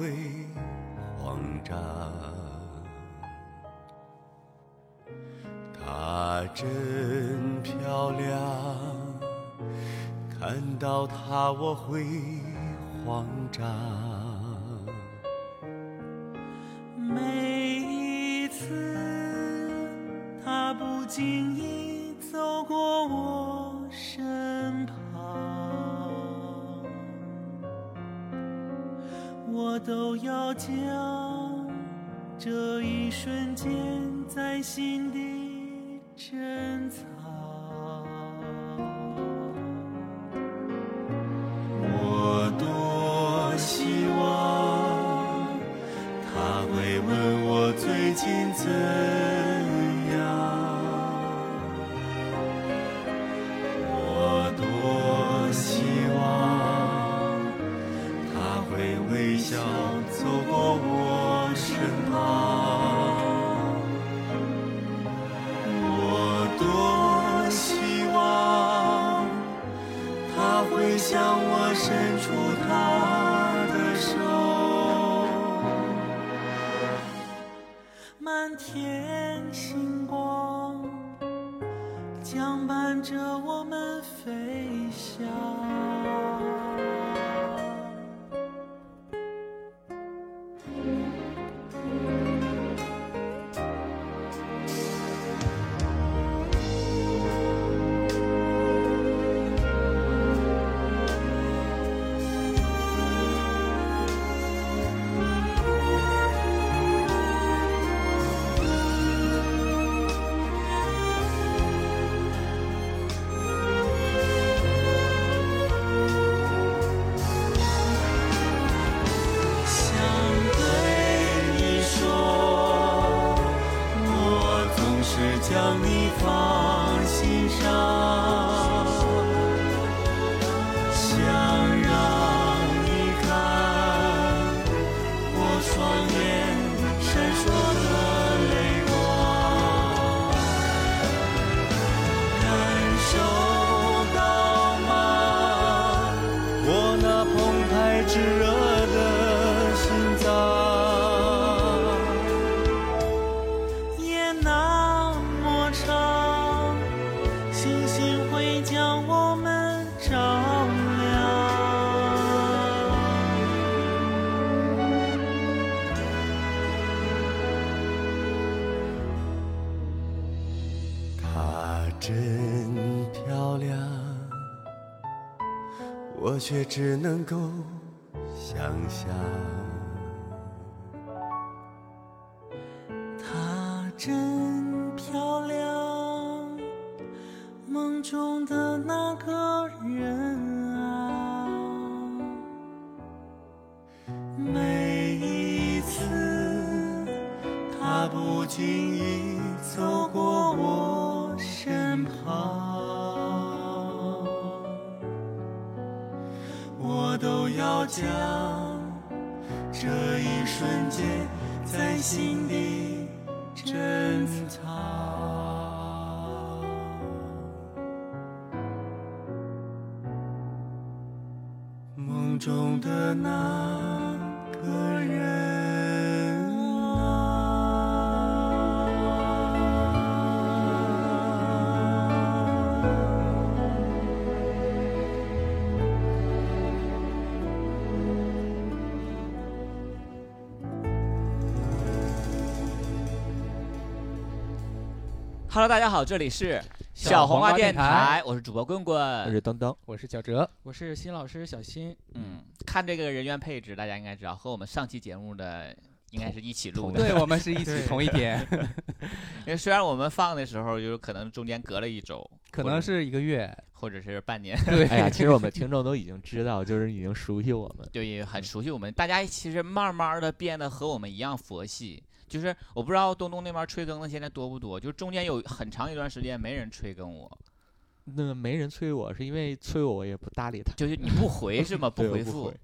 会慌张。她真漂亮，看到她我会慌张。每一次，他不经心真漂亮，我却只能够想象。Hello，大家好，这里是小黄瓜黄电电台我是主播棍棍我。是登登，我是小哲，我是新老师小新，嗯，看这个人员配置，大家应该知道，和我们上期节目的应该是一起录的。对我们是一起同一天，因为虽然我们放的时候就是可能中间隔了一周，可能是一个月。或者是半年，对，哎呀，其实我们听众都已经知道，就是已经熟悉我们。对也很熟悉我们。大家其实慢慢的变得和我们一样佛系。就是我不知道东东那边催更的现在多不多，就中间有很长一段时间没人催更我，那没人催我，是因为催我我也不搭理他，就是你不回是吗？不回复。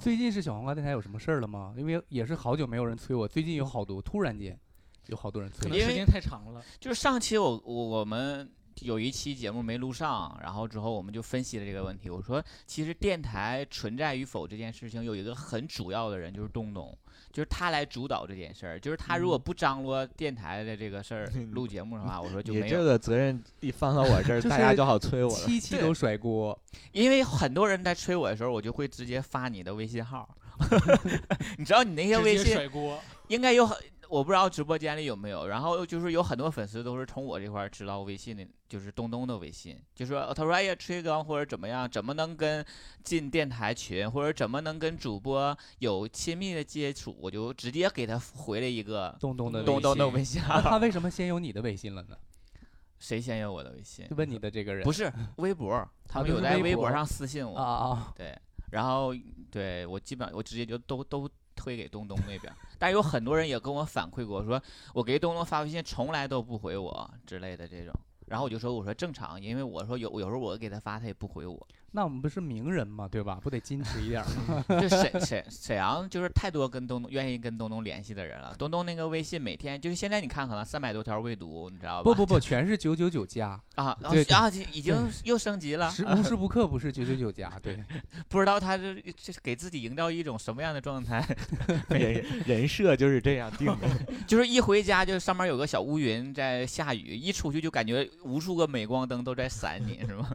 最近是小黄瓜电台有什么事儿了吗？因为也是好久没有人催我，最近有好多，突然间有好多人催因为可能时间太长了。就是上期我我我们有一期节目没录上，然后之后我们就分析了这个问题。我说，其实电台存在与否这件事情，有一个很主要的人就是东东，就是他来主导这件事儿。就是他如果不张罗电台的这个事儿录节目的话，我说就你这没有。个责任一放到我这儿，大家就好催我了。对七期都甩锅，因为很多人在催我的时候，我就会直接发你的微信号。你知道你那些微信甩锅。应该有很，我不知道直播间里有没有。然后就是有很多粉丝都是从我这块儿知道微信的，就是东东的微信，就说他说哎呀催更或者怎么样，怎么能跟进电台群，或者怎么能跟主播有亲密的接触，我就直接给他回了一个东东的微东东的信微信那他。为什么先有你的微信了呢？谁先有我的微信？问你的这个人不是微博，他们有在微博博上私信我。啊啊啊！对，然后对我基本上我直接就都都推给东东那边，但有很多人也跟我反馈过，说我给东东发微信从来都不回我之类的这种，然后我就说我说正常，因为我说有有时候我给他发他也不回我，那我们不是名人嘛，对吧？不得矜持一点儿吗？就沈沈沈阳就是太多跟东东愿意跟东东联系的人了，东东那个微信每天就是现在你看可能三百多条未读，你知道吧？不不不，全是九九九加，啊，然后对对然后已经又升级了，时无时无刻不是九九九加，对，不知道他是这是给自己营造一种什么样的状态。人人设就是这样定的。就是一回家就上面有个小乌云在下雨，一出去就感觉无数个镁光灯都在闪你，是吗？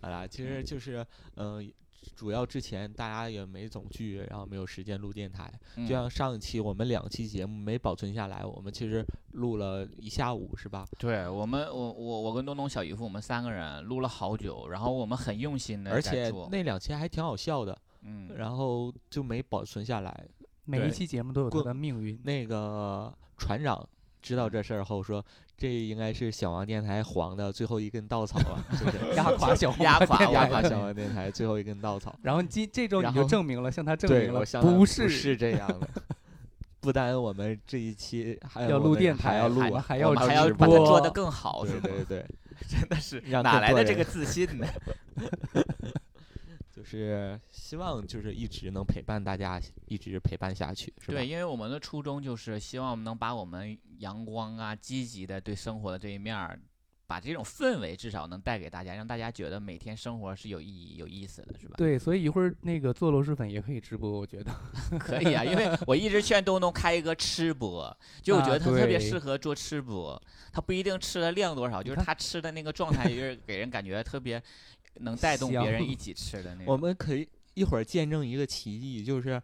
好啦，其实就是嗯、呃主要之前大家也没总聚，然后没有时间录电台。嗯就像上一期我们两期节目没保存下来，我们其实录了一下午，是吧？对我们，我我我跟东东、小姨夫，我们三个人录了好久，然后我们很用心的而且，那两期还挺好笑的，嗯，然后就没保存下来。每一期节目都有它过的命运。那个船长知道这事儿后说，这应该是小王电台黄的最后一根稻草了，就是 压垮小黄压瓜电台垮压垮小王电台最后一根稻草。然后今这周你就证明了，向他证，明了不不是是这样的。不单我们这一期还要录电台，还要录还要还要直把它做播得更好，对对对，真的是哪来的这个自信呢？就是希望就是一直能陪伴大家，一直陪伴下去，是吧？对，因为我们的初衷就是希望能把我们阳光啊、积极的对生活的这一面儿，把这种氛围至少能带给大家，让大家觉得每天生活是有意义、有意思的，是吧？对，所以一会儿那个做螺蛳粉也可以直播，我觉得。可以啊，因为我一直劝东东开一个吃播，就我觉啊得他特别适合做吃播，他不一定吃的量多少，就是他吃的那个状态，就是给人感觉特别能带动别人一起吃的那我。们可以一会儿见证一个奇迹，就是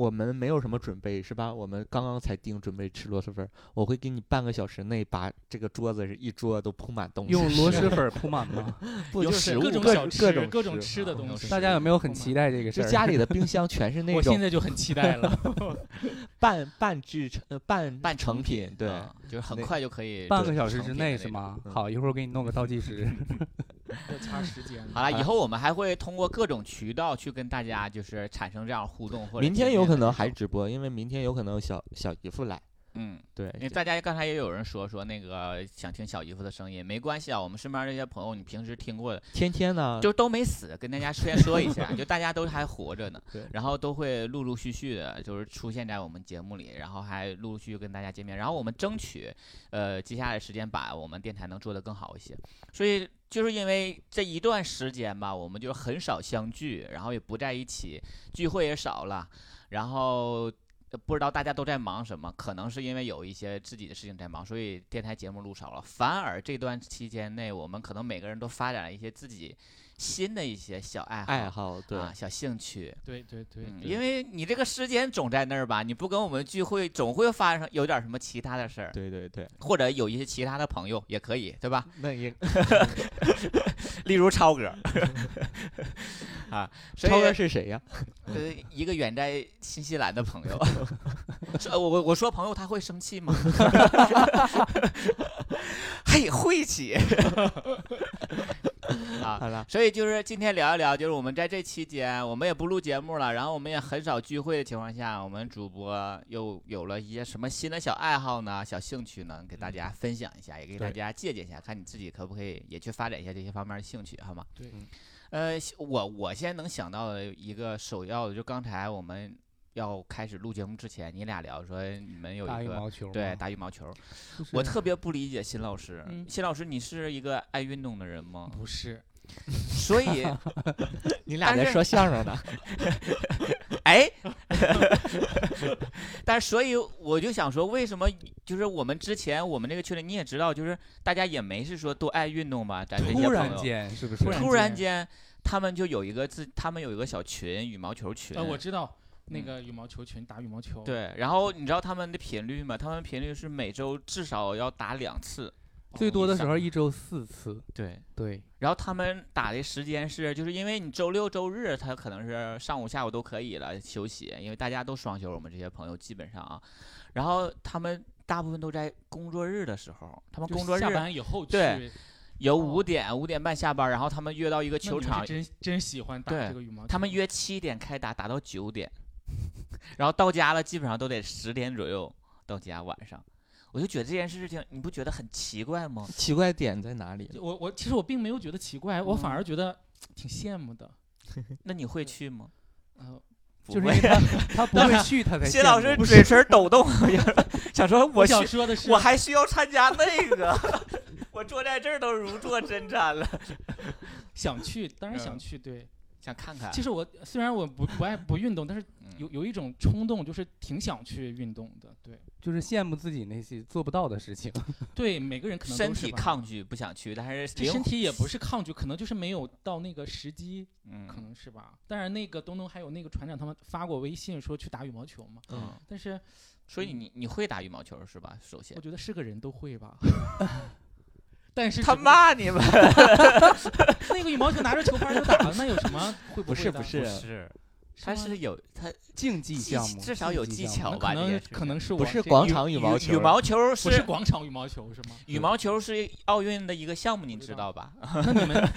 我们没有什么准备，是吧？我们刚刚才定准备吃螺蛳粉儿，我会给你半个小时内把这个桌子是一桌都铺满东西，用螺蛳粉儿铺满吗？不就是各各种小吃，各种各种吃吃的东西。大家有没有很期待这个事儿？就家里的冰箱全是那 种我现在就很期待了。半半制成呃半半成品，对，啊就是很快就可以半个小时之内是吗？嗯好，一会儿我给你弄个倒计时。要掐时间。好了，以啊后我们还会通过各种渠道去跟大家就是产生这样互动，或者明天见有可能还直播，因为明天有可能小小姨夫来，嗯。对因为大家刚才也有人说说那个想听小姨夫的声音，没关系啊，我们身边这些朋友你平时听过的，天天呢，就都没死，跟大家先说一下，就大家都还活着呢对，然后都会陆陆续续的，就是出现在我们节目里，然后还陆陆续续跟大家见面，然后我们争取，呃，接下来的时间把我们电台能做得更好一些，所以就是因为这一段时间吧，我们就很少相聚，然后也不在一起，聚会也少了，然后。不知道大家都在忙什么，可能是因为有一些自己的事情在忙，所以电台节目录少了。反而这段期间内，我们可能每个人都发展了一些自己新的一些小爱好、爱好，对，啊、小兴趣。对对对嗯，因为你这个时间总在那儿吧，你不跟我们聚会，总会发生有点什么其他的事儿，对对对，或者有一些其他的朋友也可以，对吧？那也 例如超哥，啊，超哥是谁呀？呃，一个远在新西兰的朋友，呃我我我说朋友他会生气吗？嘿，晦气 啊！好了，所以就是今天聊一聊，就是我们在这期间，我们也不录节目了，然后我们也很少聚会的情况下，我们主播又有了一些什么新的小爱好呢、小兴趣呢，给大家分享一下，也给大家借鉴一下，看你自己可不可以也去发展一下这些方面的兴趣，好吗？对呃，我我现在能想到的一个首要的，就刚才我们要开始录节目之前，你俩聊说你们有打一个羽毛球吗，对打羽毛球，就是我特别不理解新老师。嗯辛老师，你是一个爱运动的人吗？不是，所以，你俩在说相声呢？哎，但是所以我就想说，为什么就是我们之前我们这个群里你也知道，就是大家也没是说都爱运动吧，咱这些突然朋友间是不是？突然间间他们就有一个自，他们有一个小群，羽毛球群。呃，我知道那嗯个羽毛球群打羽毛球，，对，然后你知道他们的频率吗？他们频率是每周至少要打两次。最多的时候一周四次，对，对，然后他们打的时间是，就是因为你周六周日他可能是上午下午都可以了休息，因为大家都双休，我们这些朋友基本上啊，然后他们大部分都在工作日的时候，他们工作日下班以后去，对有哦五点五点半下班，然后他们约到一个球场，真真喜欢打对这个羽毛球，他们约七点开打，打到九点，然后到家了基本上都得十点左右到家晚上，我就觉得这件事情你不觉得很奇怪吗？奇怪点在哪里？我我其实我并没有觉得奇怪，我反嗯而觉得挺羡慕的，那你会去吗？呃，不会就是他 他不会去，他才谢老师嘴唇抖动，想说我我想说的是，我还需要参加那个，我坐在这儿都如坐针毡了，想去，当然想嗯去，对。想看看。其实我虽然我不不爱不运动，但是嗯有有一种冲动，就是挺想去运动的。对就是羡慕自己那些做不到的事情。对，每个人可能身体抗拒不想去，但是这身体也不是抗拒，可能就是没有到那个时机，嗯可能是吧。当然，那个东东还有那个船长他们发过微信说去打羽毛球嘛，嗯，但是所以你你会打羽毛球是吧？首先我，觉得是个人都会吧。但是他骂你们 那个羽毛球拿着球拍就打了，那有什么会不会的是不是是，他吗是有它竞技技项目至少有技巧竞技项目那可能可能是不是广场羽毛球，羽毛球不是广场羽毛球是吗？羽毛球是奥运的一个项目，你知道吧？那你们，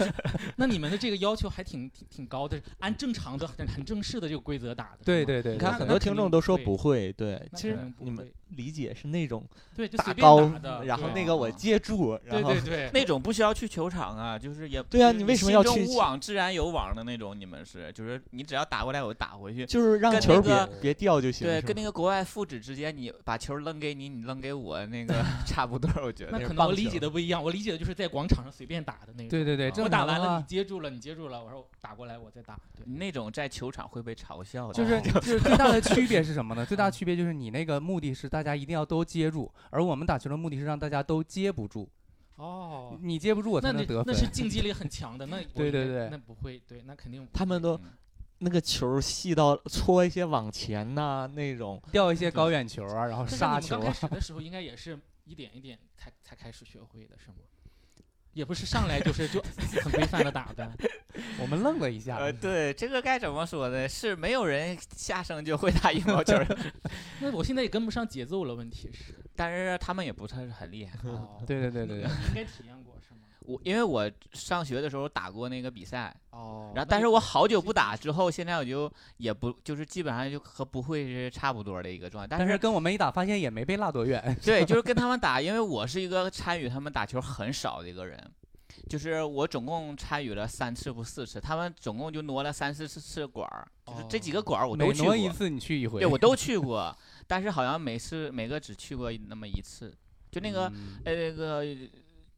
那你们的这个要求还挺挺挺高的，按正常的、很很正式的这个规则打的。对对对，你看很多听众都说不会，对，其实你们会理解是那种对，就打随便高打的，，然后那个我接住，然后对对对，那种不需要去球场啊，就是也对啊你为什么要心中去无网自然有网的那种？你们是就是你只要打过来，我打回去。就是让球别别掉就行。对，跟那个国外父子之间，你把球扔给你，你扔给我，那个 差不多，我觉得。那可能我理解的不一样，我理解的就是在广场上随便打的那种。对对对，我打完了，你接住了，你接住了，我说打过来，我再打。对，那种在球场会被嘲笑的。就是就是最大的区别是什么呢？最大的区别就是你那个目的是大家一定要都接住，而我们打球的目的是让大家都接不住。哦，你接不住我才能得分。那是竞技力很强的，那对对对那不会，对，那肯定他们都嗯那个球细到搓一些往前呐、那种，掉一些高远球啊，然后杀球啊。刚开始的时候应该也是一点一点才才开始学会的，是吗？也不是上来就是就 很规范的打的。我们愣了一下，呃，对，这个该怎么说呢？是没有人下生就会打羽毛球的，那我现在也跟不上节奏了，问题是。但是他们也不是很厉害。哦，对对对对对，你应该体验过？我因为我上学的时候打过那个比赛，哦，然后但是我好久不打之之后，现在我就也不就是基本上就和不会是差不多的一个状态。但但是是跟我们一打，发现也没被落多远。对，就是跟他们 打，因为我是一个参与他们打球很少的一个人，就是我总共参与了三次不四次，他们总共就挪了三四次次馆儿，就是这几个馆儿我都去过，挪一次你去一回。对我都去 过，但是好像每次每个只去过那么一次，就那个嗯呃那个。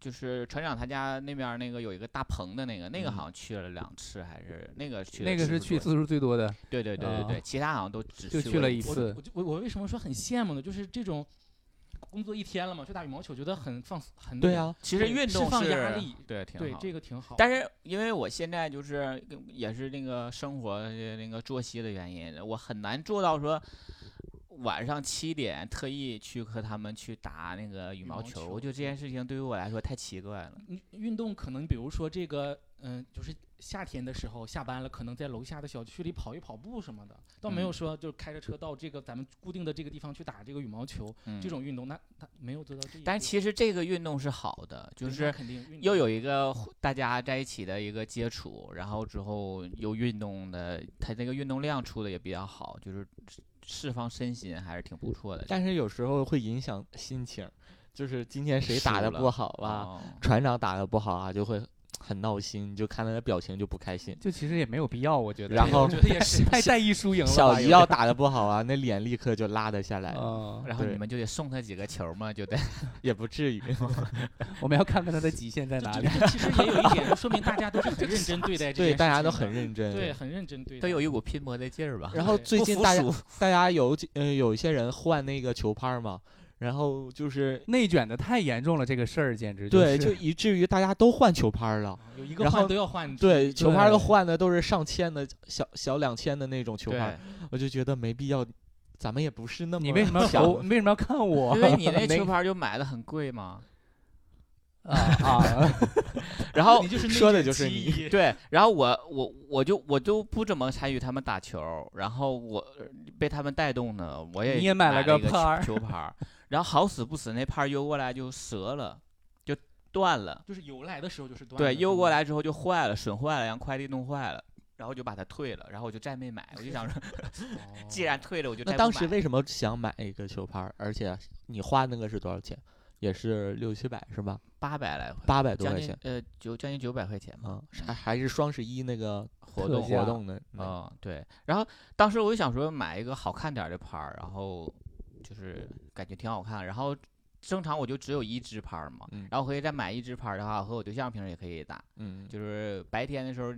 就是船长他家那边那个有一个大棚的那个，那个好像去了两次，还是那个去那个是去次数最多的，对对对对对，啊其他好像都只就去了一次我。我我为什么说很羡慕呢？就是这种工作一天了嘛，去打羽毛球，觉得很放很对，啊，其实运动是放压力对挺对好的这个挺好。但是因为我现在就是也是那个生活的那个作息的原因，我很难做到说晚上七点特意去和他们去打那个羽毛球。羽毛球我觉得这件事情对于我来说太奇怪了。运运动可能比如说这个，嗯、就是夏天的时候下班了，可能在楼下的小区里跑一跑步什么的，倒没有嗯说就是开着车到这个咱们固定的这个地方去打这个羽毛球、嗯，这种运动，那他没有做到这一。但其实这个运动是好的，就是又有一个大家在一起的一个接触，然后之后又运动的，他这个运动量出的也比较好，就是释放身心还是挺不错的。但是有时候会影响心情，就是今天谁打的不好吧，哦船长打的不好啊，就会很闹心，你就看他的表情就不开心。就其实也没有必要，我觉得。然后我觉得也是。太在意输赢了吧。小姨要打的不好啊，那脸立刻就拉得下来，嗯，然后你们就得送他几个球嘛，就得 也不至于。我们要看看他的极限在哪里。其实也有一点，就说明大家都是很认真对待这件对，大家都很认真。对，很认真对待。都有一股拼搏的劲儿吧。然后最近大家大家有几呃有一些人换那个球拍儿嘛，然后就是内卷的太严重了，这个事儿简直对，是就以至于大家都换球拍儿了。有一个换然后都要换。对，球拍儿都换的都是上千的小小两千的那种球拍，我就觉得没必要。咱们也不是那么你为什么要？你为什么要看我因为你那那球拍就买的很贵嘛。啊啊？然后说的就是你 对，然后我我我就我都不怎么参与他们打球，然后我呃被他们带动呢，我也你也买了个个拍球球拍儿，然后好死不死那拍儿邮过来就折了，就断了。就是邮来的时候就是断对，邮过来之后就坏了，损坏了，让快递弄坏了，然后就把它退了，然后我就再没买。我就想说，既然退了，我就再那当时为什么想买一个球拍儿？而且你花那个是多少钱？也是六七百是吧？八百来块，八百多块钱呃九将近九百块钱嘛。啊，还还是双十一那个活动活动的那嗯，对。然后当时我就想说买一个好看点的拍儿，然后就是感觉挺好看。然后正常我就只有一支拍儿嘛，嗯然后可以再买一支拍儿的话，和我对象平时也可以打。嗯，就是白天的时候，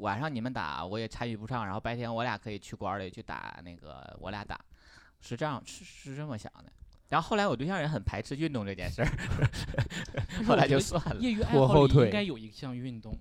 晚上你们打我也参与不上，然后白天我俩可以去馆儿里去打那个，我俩打，是这样是是这么想的。然后后来我对象也很排斥运动这件事儿，后来就算了。业余爱拖后腿好里应该有一项运动，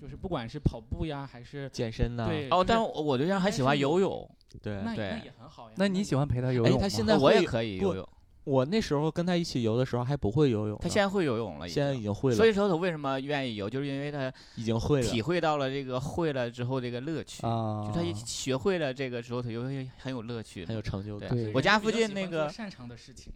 就是不管是跑步呀，还是健身呐，对哦，但是我我对象还喜欢游泳，对对那那也很好呀。那你喜欢陪他游哎泳吗？他现在我也可以游泳。我那时候跟他一起游的时候还不会游泳呢，他现在会游泳了，现在已经会了，所以说他为什么愿意游，就是因为他已经会了体。会到了这个会了之后这个乐趣。啊，就他一学会了这个之后，他就会很有乐趣。很有成就感。对我家附近那个，擅长的事情，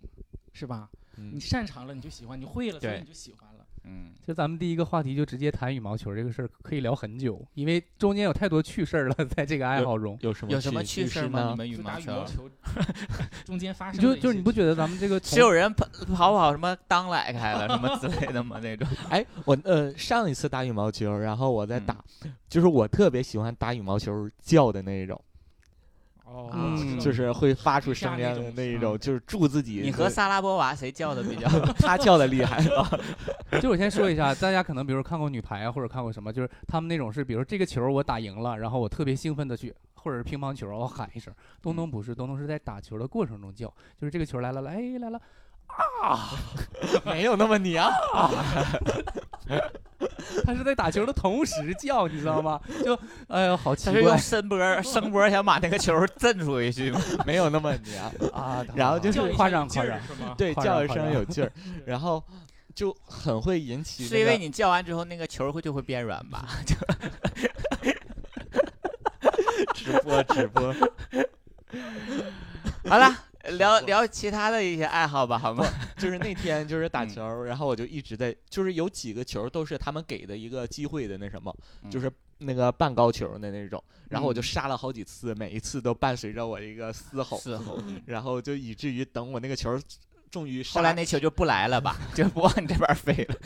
是吧？嗯你擅长了你就喜欢，你会了所以对你就喜欢了。嗯，就咱们第一个话题就直接谈羽毛球这个事儿，可以聊很久，因为中间有太多趣事儿了，在这个爱好中。有什么有什么趣事儿吗？你？们羽毛球羽毛球 中间发生就就是你不觉得咱们这个 只有人跑跑跑什么裆来开了什么之类的吗？那种哎，我呃上一次打羽毛球，然后我在嗯打，就是我特别喜欢打羽毛球叫的那一种，哦嗯就是会发出声音的那一种，就是助自己。你和萨拉波娃谁叫的比较？他叫的厉害，就我先说一下，大家可能比如看过女排啊，或者看过什么，就是他们那种是，比如这个球我打赢了，然后我特别兴奋的去，或者是乒乓球，我喊一声。东东不是，东东是在打球的过程中叫，就是这个球来了，来哎来了，没有那么娘。他是在打球的同时叫，你知道吗？就哎呦好奇他是用怪声波声波想把那个球震出去吗？没有那么娘，啊！然后就是夸张夸张，儿？对，叫一声有劲儿，然后就很会引起、那个。是因为你叫完之后那个球会就会变软吧？就直播直播，好了，聊聊其他的一些爱好吧，好吗？就是那天就是打嗯球儿，然后我就一直在，就是有几个球都是他们给的一个机会的那什么，就嗯是那个半高球的那种，然后我就嗯杀了好几次，每一次都伴随着我一个嘶吼，嘶吼。然后就以至于等我那个球儿终于后来那球就不来了吧，就不往你这边飞了。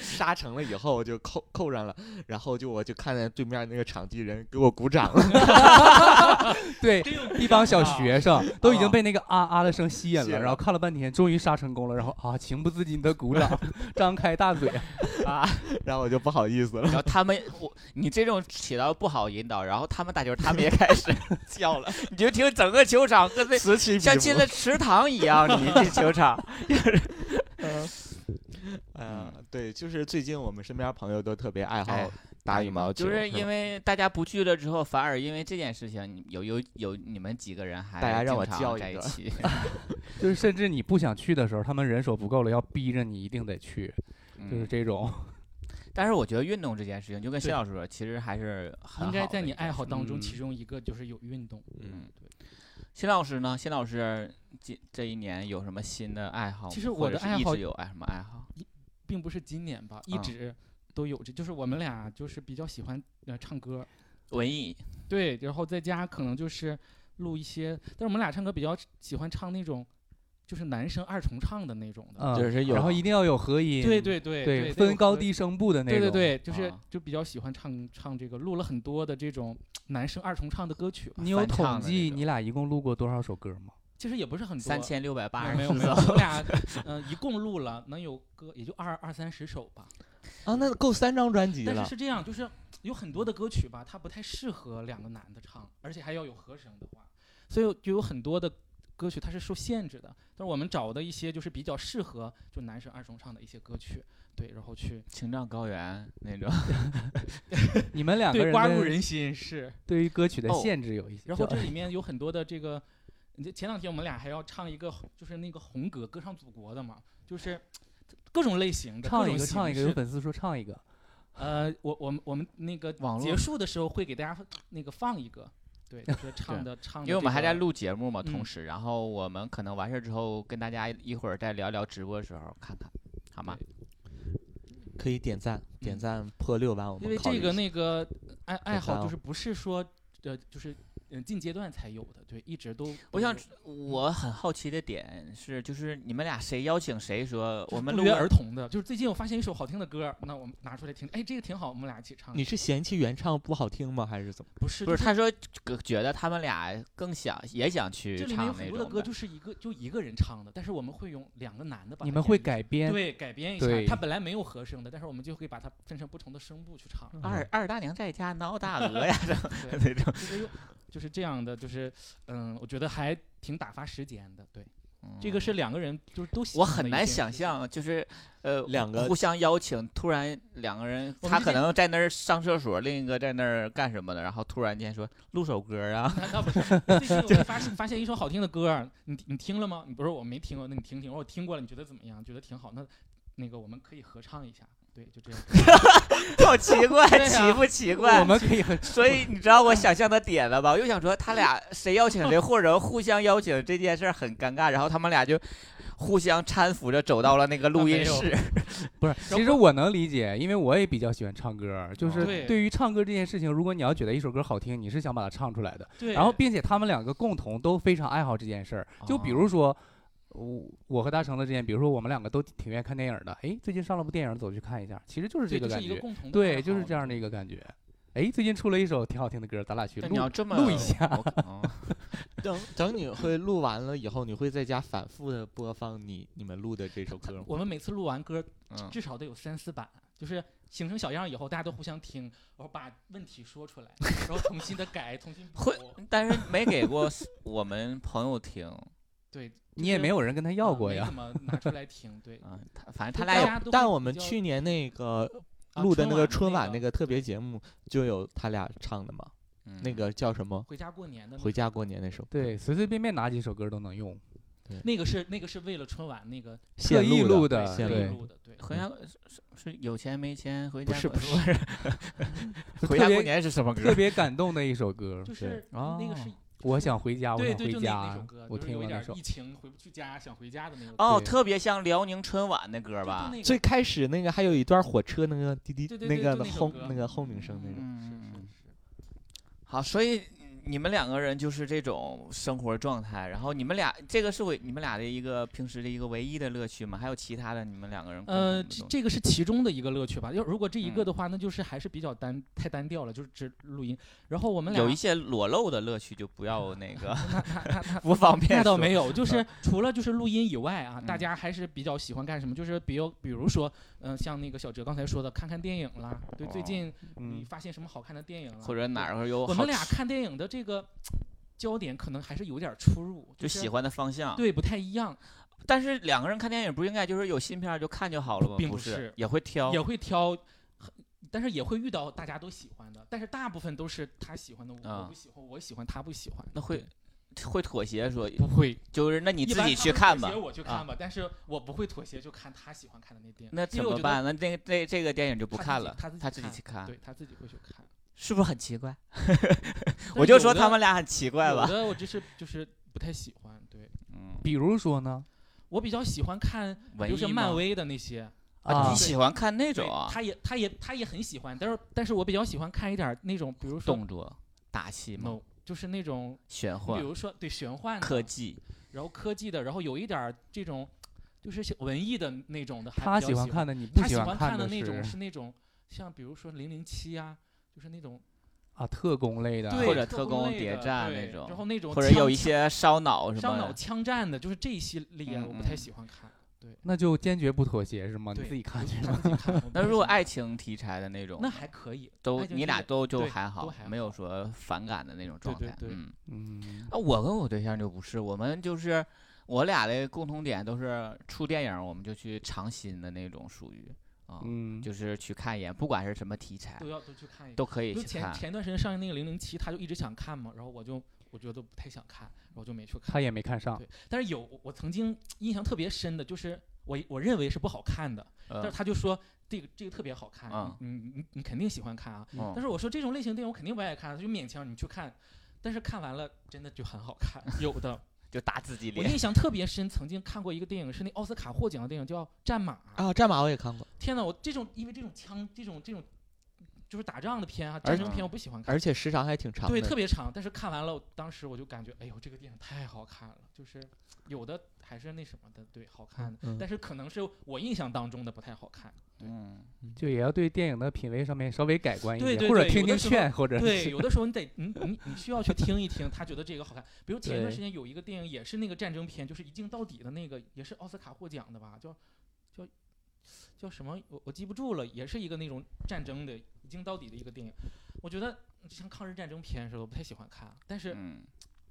杀成了以后，我就扣扣上了，然后就我就看见对面那个场地人给我鼓掌了，对，一帮小学生都已经啊被那个啊啊的声吸引了，吸引了。然后看了半天，终于杀成功了，然后啊情不自禁的鼓掌，张开大嘴，啊，然后我就不好意思了。然。后他们，我你这种起到不好引导，然后他们打球，他们也开始叫了，你就听整个球场跟那像进了池塘一样，你这球场，嗯，对，就是最近我们身边朋友都特别爱好哎打羽毛球，就是因为为大家不去了之后，反而因为这件事情，你有有有你们几个人还大家让我叫一个在一起，就是甚至你不想去的时候，他们人手不够了，要逼着你一定得去，就是嗯这种。但是我觉得运动这件事情，就跟谢老师说，其实还是很应该在你爱好当中，嗯。其中一个就是有运动。嗯，对。辛老师呢？辛老师这这一年有什么新的爱好吗？其实我的爱好一直有爱什么爱好？并不是今年吧，一啊直都有这，就是我们俩就是比较喜欢呃唱歌，文艺对，然后在家可能就是录一些，但是我们俩唱歌比较喜欢唱那种就是男生二重唱的那种的。嗯，就是有然后一定要有合音，对对对对，分高低声部的那种，对对对，就是啊就比较喜欢唱唱这个，录了很多的这种男生二重唱的歌曲吧。你有统计你俩一共录过多少首歌吗？其实也不是很多，三千六百八十没有没有，没有我们俩嗯、一共录了能有个也就二二三十首吧。啊，那够三张专辑了但是。是这样，就是有很多的歌曲吧，它不太适合两个男的唱，而且还要有和声的话，所以就有很多的歌曲它是受限制的。但是我们找的一些就是比较适合就男生二重唱的一些歌曲，对，然后去青藏高原那种。你们两个人对刮入的人心是。对于歌曲的哦限制有一些，就然后这里面有很多的这个，前两天我们俩还要唱一个，就是那个红歌歌唱祖国的嘛，就是各种类型的，唱一个唱一个，有粉丝说唱一个，呃，我我们我们那个网络结束的时候会给大家那个放一个，对，就是 唱的唱的，因为我们还在。录节目嘛，同嗯时，然后我们可能完事儿之后跟大家一会儿再聊聊直播的时候看看，好吗？可以点赞，点嗯赞破六万，我因为这个们考虑一下那个爱爱好就是不是说呃就是嗯近阶段才有的，对，一直都我想我很好奇的点是，就是你们俩谁邀请谁说我们录个而同的，就是最近我发现一首好听的歌，那我们拿出来听，哎，这个挺好，我们俩一起唱。你是嫌弃原唱不好听吗？还是怎么？不是不是，他说觉觉得他们俩更想也想去这里面有唱那种很多的歌就是一个就一个人唱的，但是我们会用两个男的把你们会改编，对改编一下他，本来没有和声的，但是我们就会把它分成不同的声部去唱。二二大娘在家闹大鹅呀，这，那种。就是这样的，就是嗯，我觉得还挺打发时间的。对，这个是两个人就是都我很难想象，就是呃两个互相邀请，突然两个人，他可能在那儿上厕所，另一个在那儿干什么的，然后突然间说录首歌啊，那不是，最近我发现发现一首好听的歌，你你听了吗？你不是我没听过，那你听听。我说我听过了，你觉得怎么样？觉得挺好，那那个我们可以合唱一下。对，就这样。好奇怪，对啊奇不奇怪？我们可以很所以你知道我想象的点了吧？我又想说他俩 谁邀请谁，或者互相邀请这件事儿很尴尬，然后他们俩就互相搀扶着走到了那个录音没室。不是，其实我能理解，因为我也比较喜欢唱歌，就是对对于唱歌这件事情，如果你要觉得一首歌好听，你是想把它唱出来的，对，然后并且他们两个共同都非常爱好这件事儿，就比如说。我我和大成的之间，比如说我们两个都挺愿意看电影的，哎，最近上了部电影，走去看一下，其实就是这个个感觉，共同对，就是这样的一个感觉。哎，最近出了一首挺好听的歌，咱俩去录你要。这么录一下等 等，你会录完了以后，你会在家反复的播放你你们录的这首歌吗？我们每次录完歌，嗯，至少得有三四版，就是形成小样以后，大家都互相听，然后把问题说出来，然后重新的改，重新补会。但是没给过 我们朋友听。对，你也没有人跟他要过呀没怎。么拿出来听。对，嗯，他反正他俩有大家都但我们去年那个啊录的那个春晚那个特别节目，就有他俩唱的嘛，嗯那个叫什么？回家过年的那回家过年那首，对，随随便便哪几首歌都能用。那个是那个是为了春晚那个特现意录录的现对录的，对。回家是是是有钱没钱回家过不是不是 回家过年是什么歌特？别感动的一首歌。就是哦那个是，我想回家，我想回家首歌，。我听过那首。疫情回不去家，想回家的那个。哦，特别像辽宁春晚那歌吧？那个最开始那个还有一段火车那个滴滴对对那个轰那个轰鸣声那种。嗯，是嗯嗯是好，所以你们两个人就是这种生活状态，然后你们俩这个是为你们俩的一个平时的一个唯一的乐趣吗？还有其他的你们两个人呃，这这个是其中的一个乐趣吧。要如果这一个嗯的话，那就是还是比较单太单调了，就是只录音。然后我们俩有一些裸露的乐趣就不要那个 不方便那倒没有，就是除了就是录音以外啊，大嗯家还是比较喜欢干什么？就是比如比如说，嗯、像那个小哲刚才说的，看看电影啦。对，最哦近你嗯，发现什么好看的电影了？或者哪儿有好我们俩看电影的这个焦点可能还是有点出入，就是喜欢的方向。对不太一样，但是两个人看电影不应该就是有新片就看就好了吗？并不是也会挑。也会挑。但是也会遇到大家都喜欢的，但是大部分都是他喜欢的，我不喜欢，我喜欢他不喜欢。那会会妥协说，不会？就是那你自己去看吧协。我去啊看吧，但是我不会妥协，就看他喜欢看的那电影。那怎么办？那那那这这个电影就不看了，己他自己他自己去看，对他自己会去看。是不是很奇怪？我就说他们俩很奇怪吧。我觉得我就是就是不太喜欢，对嗯，比如说呢？我比较喜欢看，比文艺吗如说漫威的那些。啊，啊你喜欢看那种啊他也他也他也很喜欢，但是但是我比较喜欢看一点那种，比如说动作、打戏嘛？no，就是那种，玄幻、比如说对玄幻科技，然后科技的，然后有一点儿这种就是文艺的那种的，还他比较喜喜欢看的，你不他喜欢看的那种是是那种像比如说零零七啊，就是那种啊特工类的，对或者特特工谍战那种然后那种或者有一些烧脑什么烧脑。枪战的，就是这一系我不太嗯喜欢看。对那就坚决不妥协是吗？你对自己看去那 如果爱情题材的那种，那还可以，都你俩都就还好，没有说反感的那种状态。对对对嗯，嗯，啊，我跟我对象就不是，我们就是我俩的共同点都是出电影我们就去尝新的那种，属于啊，嗯，就是去看一眼，不管是什么题材都要都去看一眼。都可以就去看。前前段时间上映那个零零七，他就一直想看嘛，然后我就我觉得不太想看，然后就没去看。他也没看上对，但是有我曾经印象特别深的，就是我我认为是不好看的，但是嗯他就说这个这个特别好看，嗯你你你你肯定喜欢看啊。嗯但是我说这种类型电影我肯定不爱看，他就勉强你去看，但是看完了真的就很好看，有的。就打自己脸。我印象特别深，曾经看过一个电影，是那奥斯卡获奖的电影，叫《战马》。啊，战马我也看过，天哪，我这种因为这种枪，这种这种就是打仗的片啊，战争片我不喜欢看，而且时长还挺长的。对，特别长。但是看完了，当时我就感觉，哎呦，这个电影太好看了，就是有的还是那什么的，对，好看的，嗯但是可能是我印象当中的不太好看。嗯，就也要对电影的品味上面稍微改观一点，对对或者听听劝，或者对，有的时候你得，你你你需要去听一听，他觉得这个好看。比如前段时间有一个电影，也是那个战争片，就是一镜到底的那个，也是奥斯卡获奖的吧，叫叫叫什么？我我记不住了，也是一个那种战争的一镜到底的一个电影。我觉得就像抗日战争片似的，我不太喜欢看，但是嗯，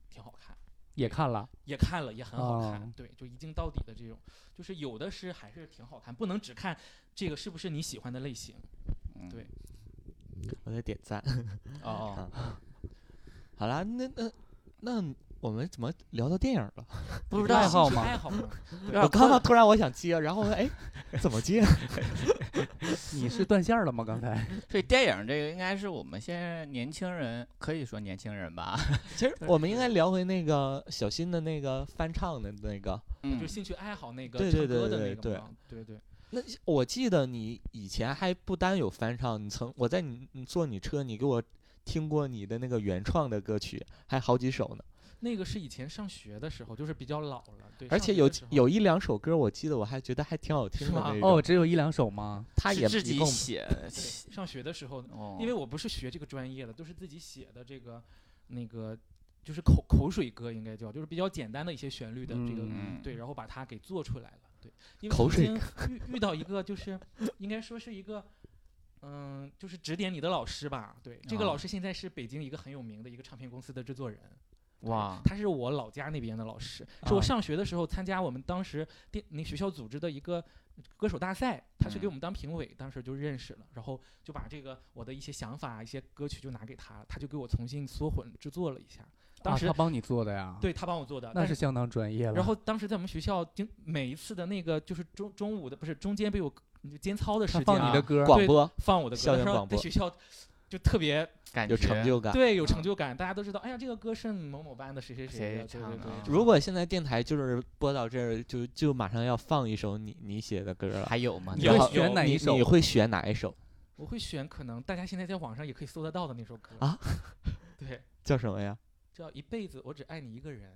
挺好看。也看了。也看了，也很好看，哦对，就一镜到底的这种，就是有的是还是挺好看，不能只看这个是不是你喜欢的类型。嗯对我在点赞。哦哦，好啦，那那那我们怎么聊到电影了？不知道爱好吗爱好嘛，我刚刚突然我想接，然后我说哎，怎么接？你是断线了吗？刚才 所以电影这个应该是我们现在年轻人可以说年轻人吧，其实我们应该聊回那个小新的那个翻唱的那个。嗯就，兴趣爱好那个对对唱歌对对对的那个嘛，对对。那我记得你以前还不单有翻唱，你曾我在你你坐你车，你给我听过你的那个原创的歌曲，还好几首呢。那个是以前上学的时候，就是比较老了，对。而且有有一两首歌，我记得我还觉得还挺好听是吗的那种。哦，只有一两首吗？他也是自己写，对上学的时候，哦，因为我不是学这个专业的，都是自己写的这个那个就是口口水歌应该叫，就是比较简单的一些旋律的这个嗯对，然后把它给做出来了。对，因为口水曾经遇遇到一个就是应该说是一个。嗯，就是指点你的老师吧，对，这个啊老师现在是北京一个很有名的一个唱片公司的制作人，对哇，他是我老家那边的老师，是我啊上学的时候参加我们当时电那学校组织的一个歌手大赛，他是给嗯我们当评委，当时就认识了，然后就把这个我的一些想法、一些歌曲就拿给他，他就给我重新缩混制作了一下，当啊，时、他帮你做的呀？，对他帮我做的，那是相当专业了。然后当时在我们学校，经每一次的那个就是中中午的不是中间被我就间操的时他间啊放你的歌，广播放我的歌，校园他说广播在学校就特别有感觉成就感。对有成就感，大家都知道，哎呀，这个歌是某某班的谁谁谁谁的，对对对唱的啊。如果现在电台就是播到这儿，就就马上要放一首你你写的歌了，还有吗？你会选哪一首你？会选哪一首？我会选可能大家现在在网上也可以搜得到的那首歌啊，对，叫什么呀？叫一辈子我只爱你一个人。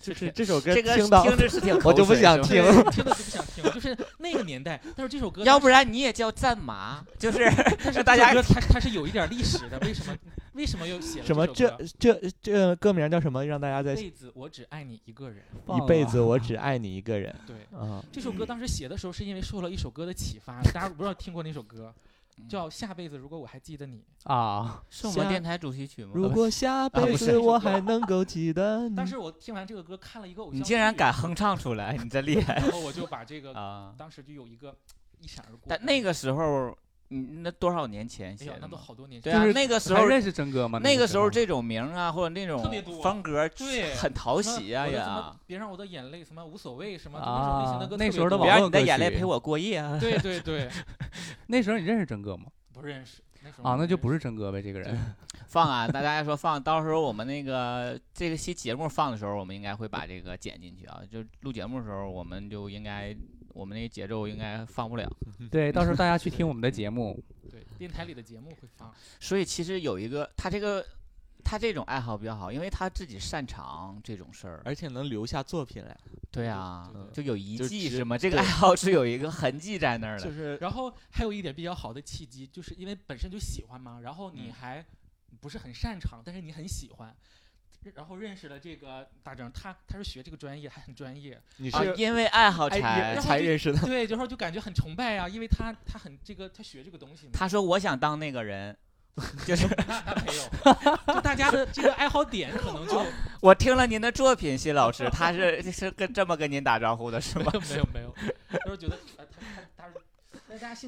就是 这首歌这个听到听着是挺 我就 不想听对听了就不想听了，就是那个年代。但是这首歌，要不然你也叫战马，就是但是大家它它是有一点历史的，为什么为什么又写了什么这这这歌名叫什么？让大家在一辈子我只爱你一个人。一辈子我只爱你一个人对，啊。这首歌当时写的时候是因为受了一首歌的启发，大家不知道听过那首歌，叫《下辈子如果我还记得你》。啊，是我们电台主题曲吗？如果下辈子我还能够记得你但是我听完这个歌，看了一个偶像剧，你竟然敢哼唱出来，你真厉害然后我就把这个啊！当时就有一个一闪而过。但那个时候，你那多少年前哎呀，那都写的吗？好多年前。对啊就，是那个时候认识真哥吗？那个时候这种名啊，或者那种特别多风格，对 很讨喜呀我的什么呀。别让我的眼泪什么无所谓什么就那种类型的歌特别多，啊那时候的别让你的眼泪陪我过夜啊！对对对，那时候你认识真哥吗？不认识。那时候啊，那就不是是真哥呗，这个人。放啊，大家说放，到时候我们那个这个期节目放的时候，我们应该会把这个剪进去啊。就录节目的时候，我们就应该我们那个节奏应该放不了。对，到时候大家去听我们的节目。对电台里的节目会放。所以其实有一个，他这个他这种爱好比较好，因为他自己擅长这种事儿。而且能留下作品来，对啊嗯，就有遗迹是吗？这个爱好是有一个痕迹在那儿的。就是然后还有一点比较好的契机，就是因为本身就喜欢嘛，然后你嗯还不是很擅长，但是你很喜欢，然后认识了这个大张，他他是学这个专业，还很专业，啊你是，因为爱好哎才也才认识的，对，然后就感觉很崇拜啊，因为他他很这个他学这个东西嘛，他说我想当那个人，就是那那没有，就大家的这个爱好点可能就 我听了您的作品，辛老师，他是是跟这么跟您打招呼的是吗？没有没有，就是觉得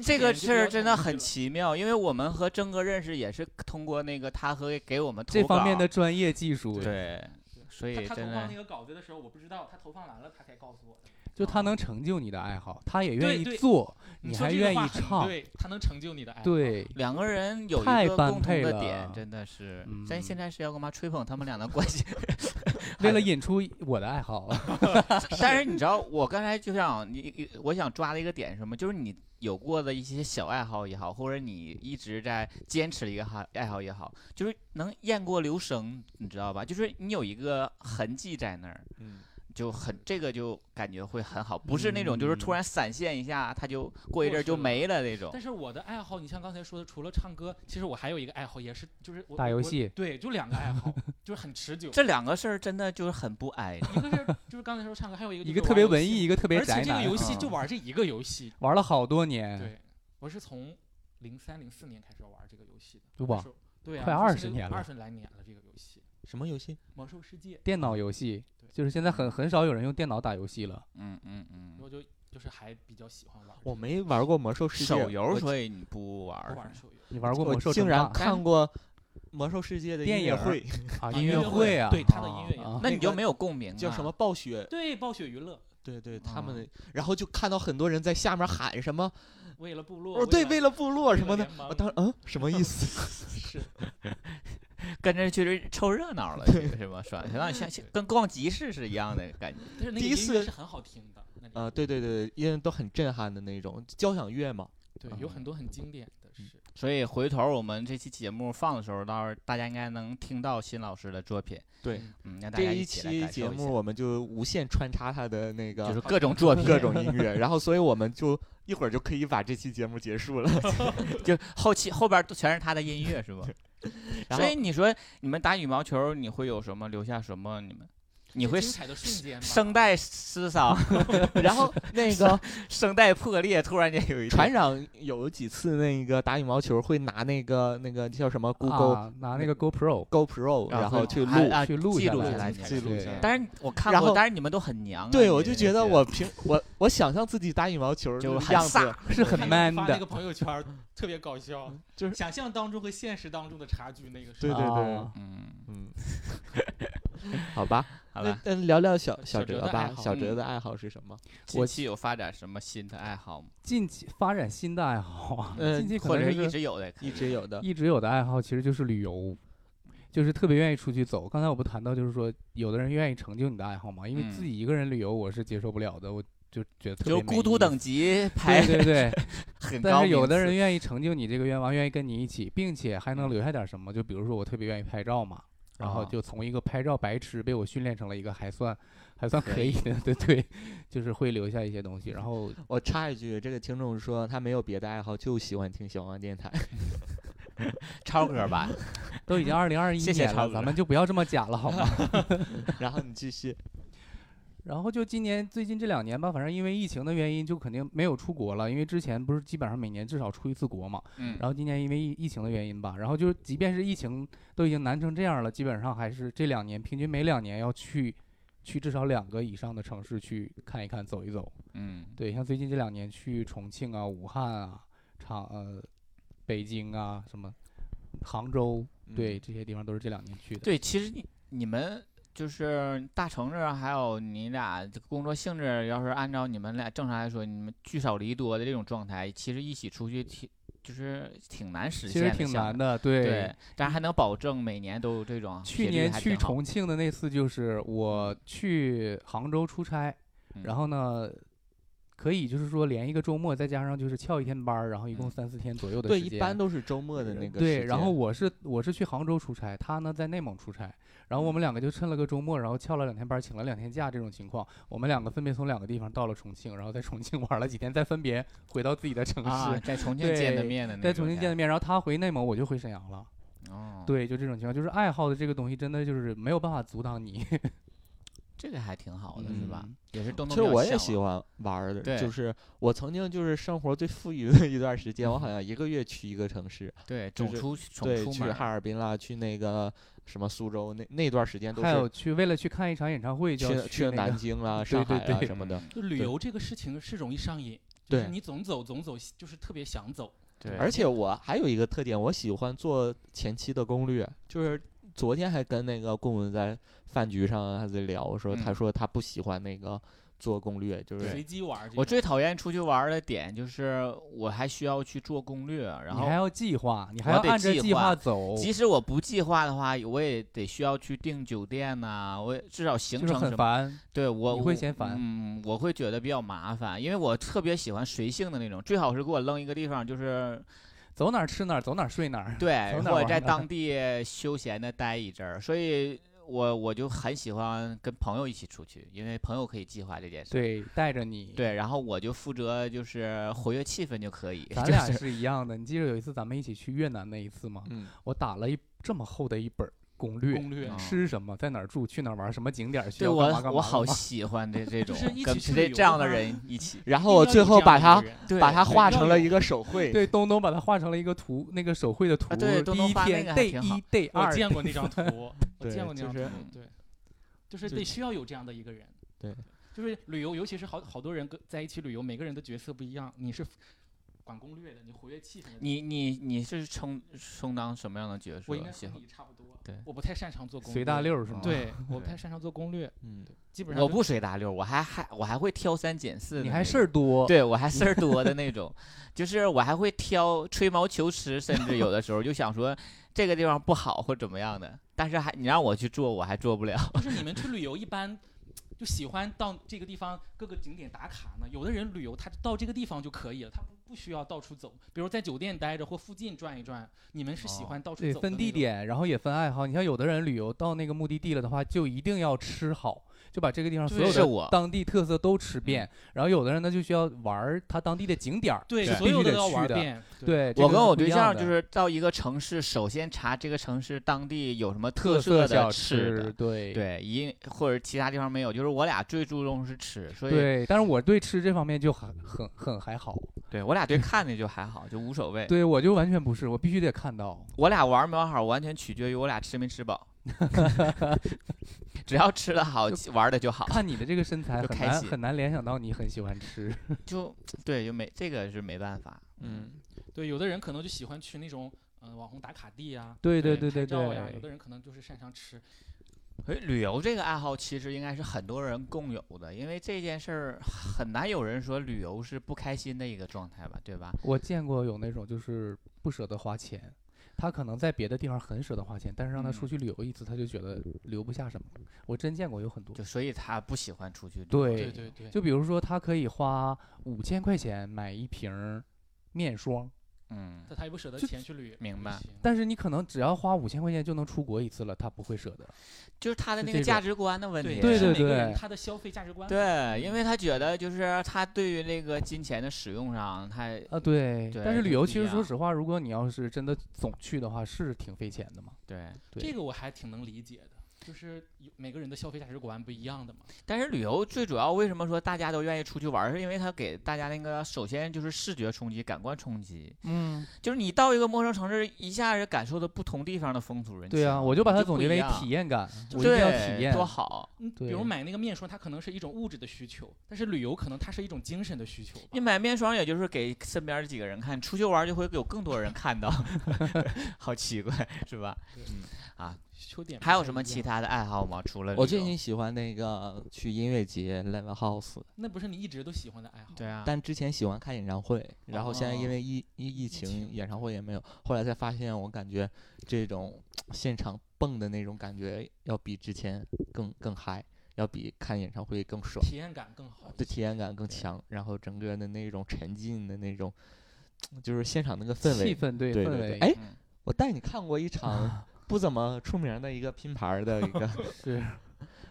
这个事儿真的很奇妙，因为我们和征哥认识也是通过那个他和给我们投这方面的专业技术，对，所以他他投放那个稿子的时候，我不知道，他投放完了他才告诉我的。就他能成就你的爱好，他也愿意做，你说还愿意唱，对，他能成就你的爱好。对，两个人有一个共同的点，真的是。咱嗯现在是要干嘛吹捧他们俩的关系？为了引出我的爱好，但是你知道，我刚才就想你，你我想抓的一个点是什么？就是你有过的一些小爱好也好，或者你一直在坚持的一个爱爱好也好，就是能雁过留声，你知道吧？就是你有一个痕迹在那儿，嗯，就很这个就感觉会很好，不是那种就是突嗯然闪现一下，它就过一阵儿就没了那种但。是我的爱好，你像刚才说的，除了唱歌，其实我还有一个爱好，也是就是打游戏对，就两个爱好，就是很持久。这两个事儿真的就是很不挨。一个是就是刚才说唱歌，还有一个一就是个特别文艺，一个特别而且宅这个游，戏嗯就玩这一个游戏。玩了好多年，对，我是从零三零四年开始玩这个游戏的。哇那时候，对啊，快二十年了二十来年了，这个游戏什么游戏？《魔兽世界》，电脑游戏对就是现在很很少有人用电脑打游戏了。嗯嗯嗯。我就就是还比较喜欢玩。我没玩过魔兽世界，手游，所以你不玩不玩手游。你玩过我魔兽竟然看 过魔兽世界的电影会，啊？啊音乐会啊，对他的音乐那你就没有共鸣、啊。叫什么？暴雪，对，暴雪娱乐，对对，他们然后就看到很多人在下面喊什么，为了部落。哦，对，为为了部落什么的我当时嗯，什么意思？是跟着去凑热闹了，这个是吧？是吧？像像像跟逛集市是一样的感觉。但是那个第一次音乐是很好听的。啊，对对对，因为都很震撼的那种交响乐嘛，对，有很多很经典。所以回头我们这期节目放的时候，到时候大家应该能听到新老师的作品。对嗯嗯，让大家这一期节目我们就无限穿插他的那个就是各种作品，各种音乐，然后所以我们就一会儿就可以把这期节目结束了。就后期后边都全是他的音乐，是吧？所以你说你们打羽毛球，你会有什么留下什么？你们你会精彩的瞬间吧，声带失伤，然后 那个声带破裂，突然间有一天船长有几次那个打羽毛球会拿那个那个叫什么 Google 啊，拿那个 GoPro，GoPro，然后去录。啊去录记录下来，对记录下来但是我看过，然后但是你们都很娘啊。对，我就觉得我平我我想象自己打羽毛球就的样很飒子，是很 man 的发那个，朋友圈特别搞笑，就是想象当中和现实当中的差距，那个是对对对啊嗯，嗯，好吧，好吧。那聊聊小小小哲哲吧，小哲的爱好是什么？近期有发展什么新的爱好吗？近期发展新的爱好近期可或者能就是是一直有的？一直有的，一直有的爱好其实就是旅游，就是特别愿意出去走。刚才我不谈到，就是说有的人愿意成就你的爱好嘛，因为自嗯己一个人旅游我是接受不了的，我就觉得特就孤独等级排对对对，很高但是有的人愿意成就你这个愿望，愿意跟你一起，并且还能留下点什么。就比如说我特别愿意拍照嘛，然后啊就从一个拍照白痴被我训练成了一个还算还算可可以的，对对，就是会留下一些东西。然后 我插一句，这个听众说他没有别的爱好，就喜欢听小王电台。超哥吧，都已经二零二一年了，谢谢咱们就不要这么假了好吗？然后你继续，然后就今年最近这两年吧，反正因为疫情的原因，就肯定没有出国了。因为之前不是基本上每年至少出一次国嘛，嗯，然后今年因为疫疫情的原因吧，然后就是即便是疫情都已经难成这样了，基本上还是这两年平均每两年要去去至少两个以上的城市去看一看、走一走。嗯，对，像最近这两年去重庆啊、武汉啊、长呃北京啊、什么杭州，对嗯这些地方都是这两年去的。对，其实你你们就是大城市，还有你俩这个工作性质，要是按照你们俩正常来说，你们聚少离多的这种状态，其实一起出去挺就是挺难实现其实挺难的。对。对，但是还能保证每年都有这种去年去重庆的那次，就是我去杭州出差，嗯然后呢，可以就是说连一个周末，再加上就是翘一天班儿，然后一共嗯三四天左右的对，时间。一般都是周末的那个对，然后我是我是去杭州出差，他呢在内蒙出差，然后我们两个就趁了个周末，然后翘了两天班，请了两天假这种情况，我们两个分别从两个地方到了重庆，然后在重庆 玩了几天，再分别回到自己的城市，啊，在重庆见的面的那在重庆见的面，然后他回内蒙，我就回沈阳了。哦，，对，就这种情况，就是爱好的这个东西，真的就是没有办法阻挡你，这个还挺好的，是吧嗯？也是动动其实我也喜欢玩儿的，对就是我曾经就是生活最富裕的 一段时间，我好像一个月去一个城市，对，就是总出总对，去出门儿哈尔滨啦，去那个什么苏州，那那段时间都还有是去为了去看一场演唱会，就去要去南那个京啦、上对对海啊什么的。就旅对游这个事情是容易上瘾，就是对你总走总走，就是特别想走。对，而且我还有一个特点，我喜欢做前期的攻略。就是昨天还跟那个棍棍在饭局上还在聊，说他嗯说他不喜欢那个做攻略，就是随机玩。我最讨厌出去玩的点就是我还需要去做攻略，然后你还要计划，你还要按着计计划划走，即使我不计划的话，我也得需要去订酒店呐、我也至少行程什么，很烦。对我你会嫌烦嗯，我会觉得比较麻烦，因为我特别喜欢随性的那种，最好是给我扔一个地方，就是走哪儿吃哪儿，走哪儿睡哪儿。对，走哪儿或者在当地休闲的待一阵儿，所以我我就很喜欢跟朋友一起出去，因为朋友可以计划这件事。对，带着你。，对，然后我就负责就是活跃气氛就可以。咱 俩是是一样的。你记得有一次咱们一起去越南那一次吗？嗯，我打了一这么厚的一本儿攻略，攻略嗯吃什么，在哪儿住，去哪儿玩，什么景点对我我好喜欢这 这种跟这这样的人一起。然后我最后把它把它画成了一个手绘。对，东东把它画成了一个图，那个手绘的图。对东东第一画那天 day 个还挺好一 day 我二，见过那张图，我对见过那张图，对，就是就得需要有这样的一个人。对，就是旅游，尤其是好好多人跟在一起旅游，每个人的角色不一样。你是管攻略的，你活跃气氛的。你你你是充充当什么样的角色？我应该和你差不多。对我不太擅长做攻略。随大溜儿是吗？对，我不太擅长做攻略，嗯，基本上我不随大溜儿，我还还我还会挑三拣四的。你还事儿多。对我还事儿多的那种，就是我还会挑吹毛求疵，甚至有的时候就想说这个地方不好或怎么样的，但是还你让我去做，我还做不了。就是你们去旅游一般就喜欢到这个地方各个景点打卡呢。有的人旅游他到这个地方就可以了，他不不需要到处走，比如在酒店待着或附近转一转。你们是喜哦欢到处对，分走的那种。地点，然后也分爱好。你像有的人旅游到那个目的地了的话，就一定要吃好，就把这个地方所有的当地特色都吃遍。然后有的人呢就需要玩儿他当地的景点儿，对，所有的都要。玩遍。对，我跟我对象就是到一个城市，首先查这个城市当地有什么特色小的吃的，对对，一或者其他地方没有，就是我俩最注重是吃，所以对，但是我对吃这方面就很很很还好。对我俩对看的就还好，就无所谓。对我就完全不是，我必须得看到。我俩玩没玩好，完全取决于我俩吃没吃饱。只要吃的好，玩的就好。看你的这个身材很难很难联想到你很喜欢吃。就对，就没这个是没办法。嗯，对，有的人可能就喜欢去那种嗯、呃网红打卡地啊，对对对对对拍照呀。对有的人可能就是擅长吃。所以旅游这个爱好其实应该是很多人共有的，因为这件事儿很难有人说旅游是不开心的一个状态吧，对吧？我见过有那种就是不舍得花钱，他可能在别的地方很舍得花钱，但是让他出嗯去旅游一次，他就觉得留不下什么。我真见过有很多就。所以他不喜欢出去旅游。对对对对，就比如说，他可以花五千块钱买一瓶面霜，嗯，他他也不舍得就钱去旅，明白但是你可能只要花五千块钱就能出国一次了，他不会舍得。就是他的那个价值观的问题。对对每个人对他的消费价值观。对，因为他觉得就是他对于那个金钱的使用上，他啊，对。对但是旅游其实说实话，如果你要是真的总去的话，是挺费钱的嘛。对。对这个我还挺能理解的，就是有每个人的消费价值观不一样的嘛。但是旅游最主要为什么说大家都愿意出去玩，是因为它给大家那个首先就是视觉冲击、感官冲击，嗯，就是你到一个陌生城市，一下子感受到不同地方的风俗人情。对啊，我就把它总结为体验感，我一定要体验。多好。嗯，比如买那个面霜，它可能是一种物质的需求，但是旅游可能它是一种精神的需求。你买面霜，也就是给身边儿几个人看，出去玩就会有更多人看到，好奇怪，是吧？嗯啊，还有？什么其他的爱好吗？除了我最近喜欢那个去音乐节 live house，那不是你一直都喜欢的爱好。对啊，但之前喜欢看演唱会，然后现在因哦为疫疫疫情，演唱会也没有，后来才发现，我感觉这种现场蹦的那种感觉要比之前更更嗨，要比看演唱会更爽，体验感更好。对体验感更强，然后整个的那种沉浸的那种，就是现场那个氛围。气氛对氛围，对对对哎嗯我带你看过一场 不怎么出名的一个拼盘儿的一个，是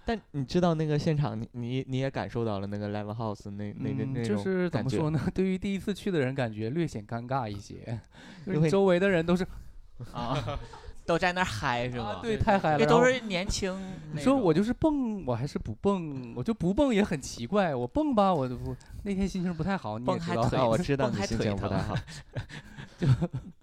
但你知道那个现场，你你你也感受到了那个 live house 那那个嗯那种就是怎感觉么说呢？对于第一次去的人，感觉略显尴尬一些，因为周围的人都是啊，都在那嗨是吗？啊，对，太嗨了。都是年轻。你说我就是蹦，我还是不蹦，我就不蹦也很奇怪。我蹦吧，我就不那天心情不太好，你也知道。蹦还腿啊，我知道你心情不太好，就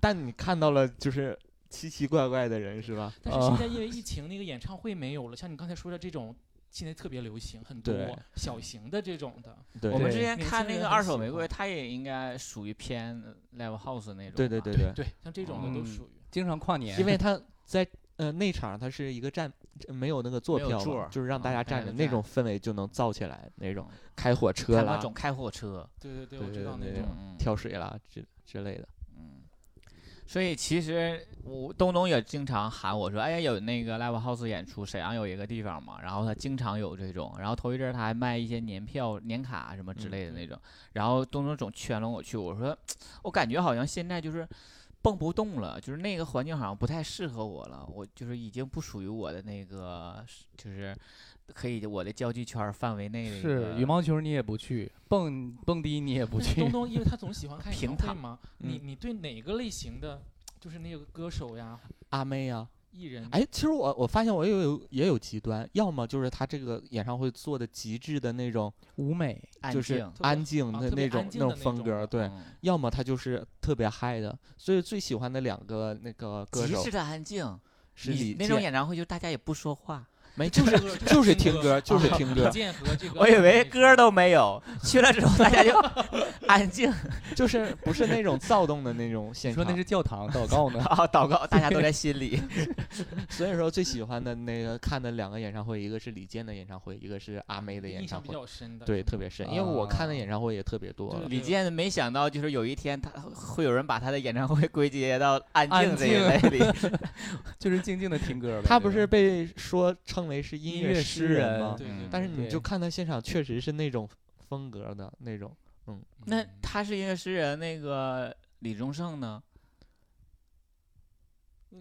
但你看到了就是奇奇怪怪的人是吧？但是啊现在因为疫情，那个演唱会没有了，像你刚才说的这种，现在特别流行，很多小型的这种的。对我们之前看那个二手玫瑰，它也应该属于偏 live house 那种。对对对对，对，像这种的都嗯属于。经常跨年，因为它 在呃内场它是一个站，没有那个坐票就是让大啊家站着，那种氛围就能造起来，那种嗯开火车啦那啦、种开火车，对对对，我知道那种。嗯跳水啦之之类的。嗯，所以其实我东东也经常喊我说，哎呀，有那个 live house 演出，沈阳有一个地方嘛，然后他经常有这种，然后头一阵儿他还卖一些年票、年卡什么之嗯类的那种，然后东东总圈拢我去，我说我感觉好像现在就是。蹦不动了，就是那个环境好像不太适合我了，我就是已经不属于我的那个，就是可以我的交际圈儿范围内的一是个羽毛球你也不去，蹦蹦迪你也不去但是东，东，因为他总喜欢看演平躺唱会嘛，你嗯你对哪个类型的，就是那个歌手呀、阿妹呀、艺人，哎，其实我我发现我也有也有极端，要么就是他这个演唱会做的极致的那种，舞美安就是静，安静啊特别的那种安静那的那种种风格，对，嗯。要么他就是特别嗨的，所以最喜欢的两个那个歌手极致的安静，是李你那种健演唱会就大家也不说话，没 就是就是听听歌就是啊听歌 李健和这个，我以为歌都没有，去了之后大家就 安静就是不是那种躁动的那种现你说场。那是教堂祷告呢？啊，祷告，大家都在心里。所以说最喜欢的那个看的两个演唱会，一个是李健的演唱会，一个是阿妹的演印象比唱会。较深的，对，特别深，因为我看的啊演唱会也特别多对。李健没想到，就是有一天他会有人把他的演唱会归结到安安静这一类里。就是静静的听歌呗。他不是被说称为是音音乐诗诗人人吗？但是你就看他现场，确实是那种风格的那种。嗯那嗯他是音乐诗人，那个李宗盛呢？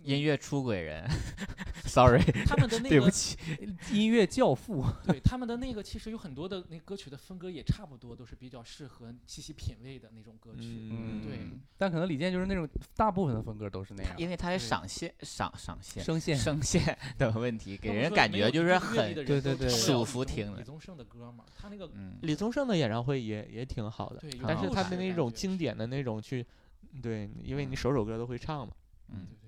音乐出轨人，sorry，他们的那个对不起。音乐教父，对他们的那个，其实有很多的那歌曲的风格也差不多，都是比较适合细细品味的那种歌曲。嗯，对但可能李健就是那种大部分的风格都是那样，因为他是对赏线赏赏线声线声线的问题，给人感觉就是很对对对舒李宗服听的李宗盛的歌嘛，他那个嗯。李宗盛的演唱会也也挺好的，对，但是啊他的那种经典的那种去，对，因为你首首歌都会唱嘛。嗯对对对，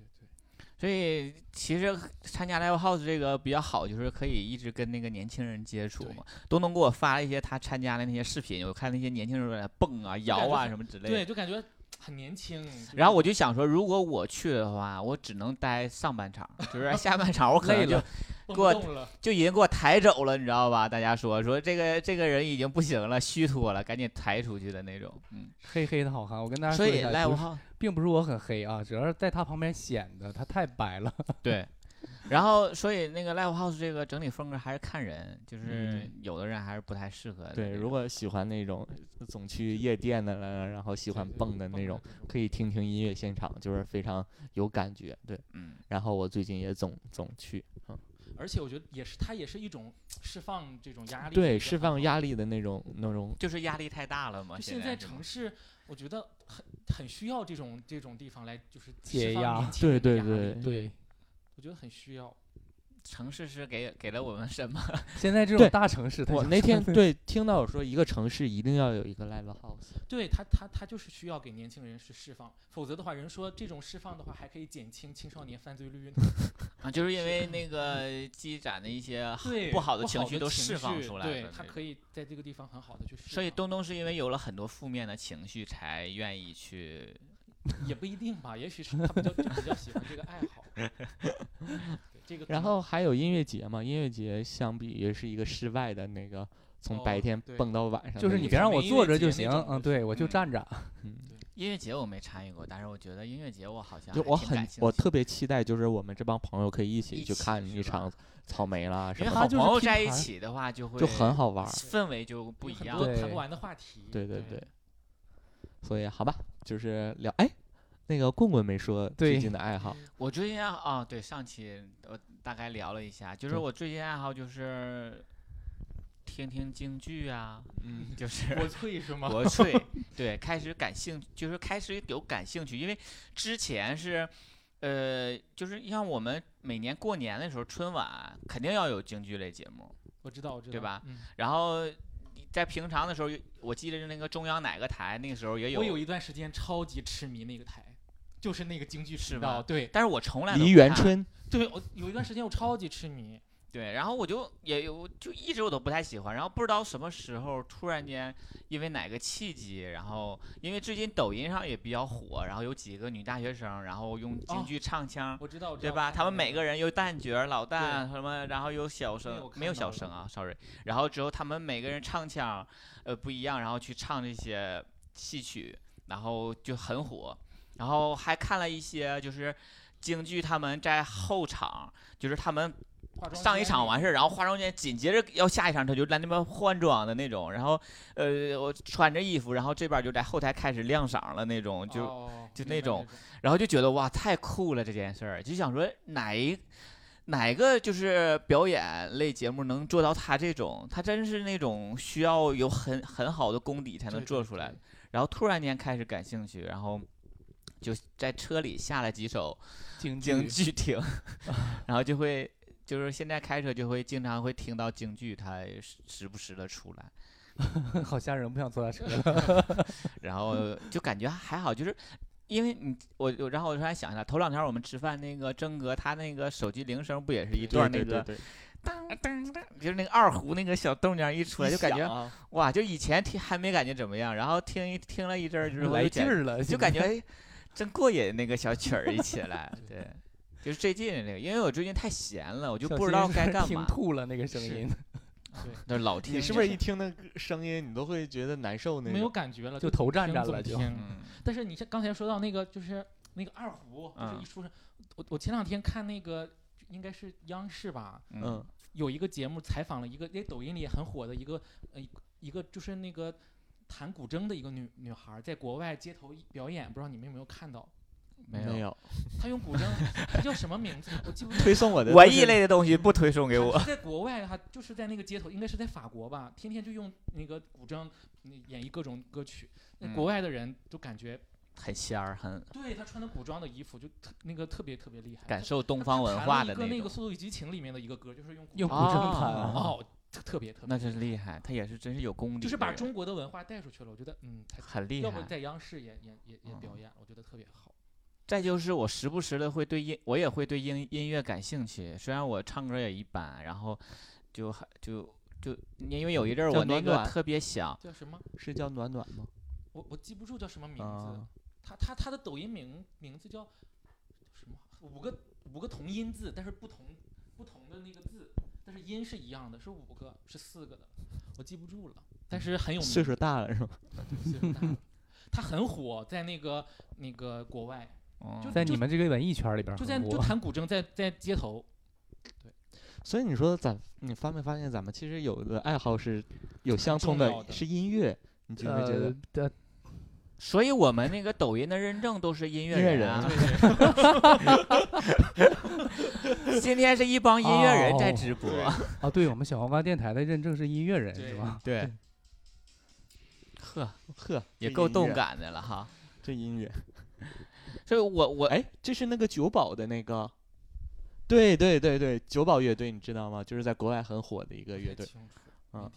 所以其实参加 live house 这个比较好，就是可以一直跟那个年轻人接触对嘛。都能给我发了一些他参加的那些视频，我看那些年轻人在那蹦啊、摇啊什么之类的对，就感觉很年轻。然后我就想说，如果我去的话，我只能待上半场，就是下半场我可能就 给我就已经给我抬走了，你知道吧？大家说 说这个这个人已经不行了，虚脱了，赶紧抬出去的那种。嗯，黑黑的好看。我跟大家说一下，所以赖不并不是我很黑啊，主要是在他旁边显得他太白了。对，然后所以那个 live house 这个整体风格还是看人，就是嗯有的人还是不太适合的对，如果喜欢那种总去夜店的了，然后喜欢蹦的那种，可以听听音乐现场，就是非常有感觉。对，嗯，然后我最近也总总去，嗯，而且我觉得也是，它也是一种释放这种压力，对，释放压。力的那种那种，就是压力太大了嘛。就现在城市，我觉得很很需要这种这种地方来，就是解压。对对对。对，我觉得很需要。城市是给给了我们什么？现在这种大城市，它我那天 对听到有说一个城市一定要有一个 live house，对他，他他就是需要给年轻人去释放，否则的话，人说这种释放的话，还可以减轻青少年犯罪率呢。啊，就是因为那个积攒的一些对，不好的的情绪都释放出来对了那种他可以在这个地方很好的去释放。所以东东是因为有了很多负面的情绪，才愿意去。也不一定吧，也许是他比较就比较喜欢这个爱好。对这个然后还有音乐节嘛，音乐节相比也是一个室外的那个从白天蹦到晚上。就是你别让我坐着就行，嗯，对我就嗯站着。嗯，音乐节我没参与过，但是我觉得音乐节我好像就我很我特别期待，就是我们这帮朋友可以一起去看一场草莓啦什么的，因为好朋友在一起的话就会就很好玩儿。氛围就不一样。很多谈不完的话题。对对对，所以好吧，就是聊哎，那个棍棍没说最近的爱好，我最近爱好啊，对，上期我大概聊了一下，就是我最近爱好就是听听京剧啊，嗯，就 是国粹是吗？国粹，对，开始感兴趣，就是开始有感兴趣，因为之前是，呃，就是像我们每年过年的时候，春晚肯定要有京剧类节目，我知道，我知道，对吧嗯，然后在平常的时候，我记得是那个中央哪个台那个时候也有我有一段时间超级痴迷那个台，就是那个京剧是频道。吧对但是我从来都梨园春，对，我有一段时间我超级痴迷。对，然后我就也有就一直我都不太喜欢，然后不知道什么时候突然间因为哪个契机，然后因为最近抖音上也比较火，然后有几个女大学生，然后用京哦剧唱腔，我知道，对吧？他们每个人有旦角、老旦什么，然后有小有生，没有小生啊，sorry。然后之后他们每个人唱腔呃不一样，然后去唱这些戏曲，然后就很火。然后还看了一些就是京剧他们在后场，就是他们上一场完事儿，然后化妆间紧接着要下一场，他就在那边换装的那种，然后呃我穿着衣服，然后这边就在后台开始亮嗓了那种，就、哦就那种然后就觉得哇太酷了这件事儿，就想说哪一哪个就是表演类节目能做到他这种，他真是那种需要有很很好的功底才能做出来。然后突然间开始感兴趣，然后就在车里下了几首京京剧剧听，然后就会就是现在开车就会经常会听到京剧，它时时不时的出来，好吓人，不想坐他车了。然后就感觉还好，就是因为你我我然后我突然想起来，头两天我们吃饭那个曾哥他那个手机铃声不也是一段那个对对对当当当，就是那个二胡那个小动静一出来，就感觉啊哇，就以前听还没感觉怎么样，然后听一听了一阵儿，就是来劲儿了，就感觉哎真过瘾，那个小曲儿一起来，对。就是最近的那个，因为我最近太闲了，我就不知道该干嘛。吐了那个声是音，那老听你是不是一听那个声音，你都会觉得难受那没有？感觉了，就头站听站了就但是你像刚才说到那个，就是那个二胡，就是嗯一出生，我我前两天看那个应该是央视吧，嗯嗯，有一个节目采访了一个那抖音里也很火的一个呃一个一个就是那个弹古筝的一个女女孩儿，在国外街头表演，不知道你们有没有看到？没有。哦没有 她用古筝，她叫什么名字？我记不住。推送我的 文艺类的东西不推送给我在国外，她就是在那个街头，应该是在法国吧，天天就用那个古筝演绎各种歌曲。那嗯国外的人都感觉，很仙儿，很对她穿的古装的衣服就特那个特别特别厉害。感受东方文化的种她弹一个那个《速度与激情》里面的一个歌，就是用用古筝筝弹啊哦，特特别特别，那真厉害，他也是真是有功底，就是把中国的文化带出去了。我觉得，嗯，才很厉害。要不在央视也也也也表嗯演，我觉得特别好。再就是我时不时的会对音，我也会对音音乐感兴趣，虽然我唱歌也一般，然后就还就就因为有一阵儿我那暖暖个特别想，叫什么？是叫暖暖吗？我我记不住叫什么名字。啊他他他的抖音名名字叫什么？五个五个同音字，但是不同不同的那个字，但是音是一样的，是五个是四个的，我记不住了。但是很有名，岁数大了是吗？岁数大了他很火，在那个那个国外，嗯就就在你们这个文艺圈里边就在就弹古筝，在在街头。对所以你说咱你发没发现咱们其实有的爱好是有相通的，的是音乐，你觉没觉得？呃，呃所以我们那个抖音的认证都是音乐人啊。今天是一帮音乐人在哦直播，啊，对。我们小黄瓜电台的认证是音乐人是吧？对，呵，呵，也够动感的了哈。这音乐。所以我我哎，这是那个九宝的那个，对对对对，九宝乐队你知道吗？就是在国外很火的一个乐队。嗯。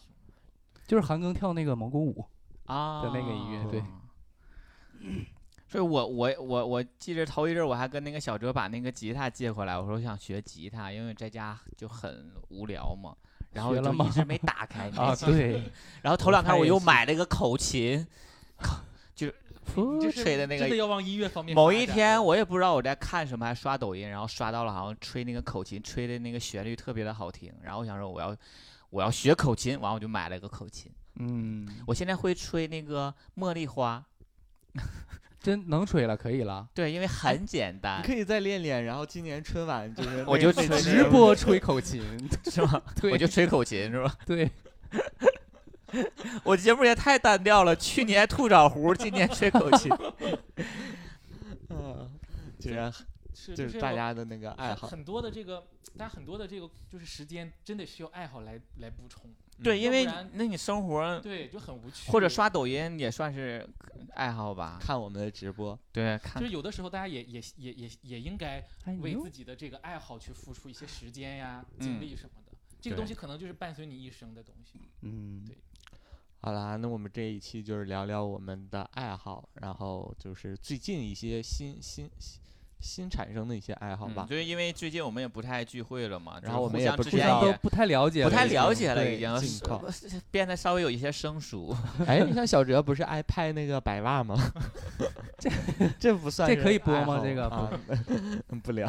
就是韩庚跳那个蒙古舞，啊。的那个音乐对所以我我我我记着头一阵儿我还跟那个小哲把那个吉他借回来，我说我想学吉他，因为在家就很无聊嘛，然后就一直没打开。啊，对，然后头两天我又买了个口琴，口就是噗这是吹的那个。真的要往音乐方面某一天，我也不知道我在看什么，还刷抖音，然后刷到了好像吹那个口琴，吹的那个旋律特别的好听。然后我想说我要我要学口琴，完我就买了个口琴。嗯，我现在会吹那个茉莉花，真能吹了，可以了。对，因为很简单你，可以再练练，然后今年春晚就是 我就 直播吹口琴，是吗？对我就吹口琴是吧？对，我节目也太单调了，去年吐枣胡，今年吹口琴。嗯，竟然是就是大家的那个爱好。很很多的这个，大家很多的这个就是时间，真的需要爱好来来补充。对，嗯因为那你生活对，就很无趣。或者刷抖音也算是爱好吧？看我们的直播，对，看就是有的时候大家也也也也也应该哎为自己的这个爱好去付出一些时间呀、嗯精力什么的。这个东西可能就是伴随你一生的东西。嗯，对好啦，那我们这一期就是聊聊我们的爱好，然后就是最近一些新新新新产生的一些爱好吧嗯，。就是因为最近我们也不太聚会了嘛，然后我们互相也不之前都不太了解了，不太了解了，已经变得稍微有一些生疏。哎，你像小哲不是爱拍那个白袜吗？这 这不算这可以播吗这个啊，不聊。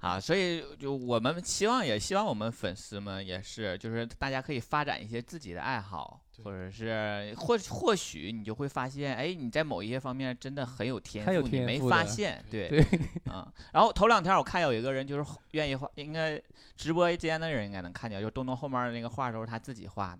啊，所以就我们希望也希望我们粉丝们也是，就是大家可以发展一些自己的爱好，对或者是或或许你就会发现，哎，你在某一些方面真的很有天赋，你没发现，对，对，啊。然后头两天我看有一个人就是愿意画，应该直播间的人应该能看见，就东东后面的那个画都是他自己画的。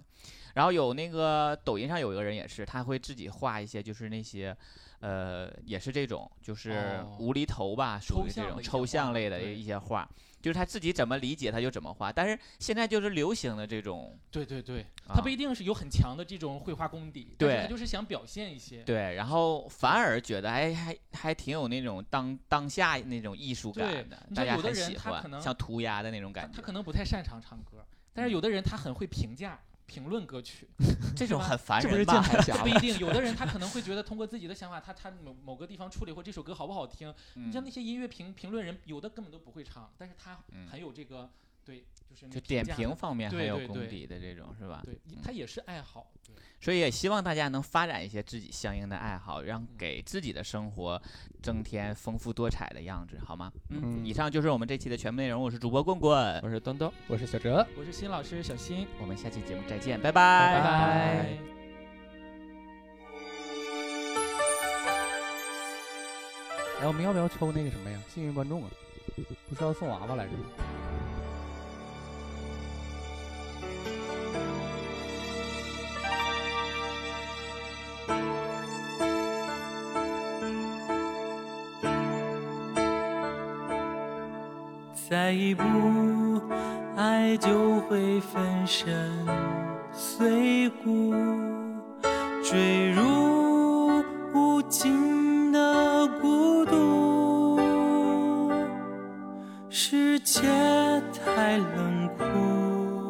然后有那个抖音上有一个人也是，他会自己画一些，就是那些，呃，也是这种，就是哦无厘头吧，属于这种抽象类的一些画，就是他自己怎么理解他就怎么画。但是现在就是流行的这种，对对对，啊他不一定是有很强的这种绘画功底，但是对他就是想表现一些。对，然后反而觉得哎还还挺有那种当当下那种艺术感的，你知道有的大家很喜他可能欢，像涂鸦的那种他感觉。他可能不太擅长唱歌，但是有的人他很会评价、评论歌曲，这种很烦不是人吧？键盘侠吗？不一定。有的人他可能会觉得通过自己的想法，他他某某个地方处理或这首歌好不好听。你像嗯那些音乐评评论人，有的根本都不会唱，但是他嗯很有这个对，就是那就点评方面很有功底的这种是吧？对嗯，他也是爱好。对，所以也希望大家能发展一些自己相应的爱好，让给自己的生活增添丰富多彩的样子，好吗？嗯，嗯以上就是我们这期的全部内容，我是主播棍棍，我是东东。我是小哲，我是新老师小新，我们下期节目再见，拜拜拜拜哎，我们要不要抽那个什么呀？幸运观众啊，不是要送娃娃来着吗？再一步，爱就会粉身碎骨，坠入无尽的孤独。世界太冷酷，